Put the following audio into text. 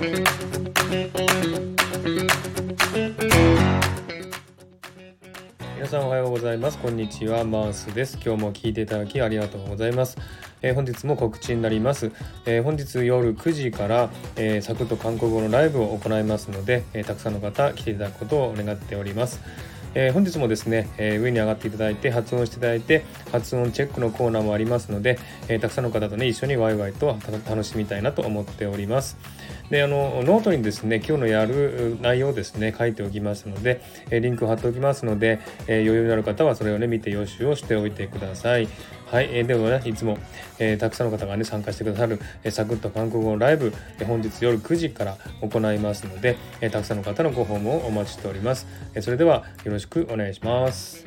皆さんおはようございます。こんにちは。マースです。今日も聞いていただきありがとうございます、えー、本日も告知になります、えー、本日夜9時から、えー、サクッと韓国語のライブを行いますので、えたくさんの方来ていただくことを願っております。えー、本日もですね、えー、上に上がっていただいて発音していただいて発音チェックのコーナーもありますので、えー、たくさんの方とね一緒にワイワイと楽しみたいなと思っております。であのノートにですね今日のやる内容をですね書いておきますので、えリンクを貼っておきますので、え余裕のある方はそれをね見て予習をしておいてください。はい、えー、ではね、いつも、えー、たくさんの方がね、参加してくださる、えー、サクッと韓国語のライブ、えー、本日夜9時から行いますので、えー、たくさんの方のご訪問をお待ちしております。えー、それではよろしくお願いします。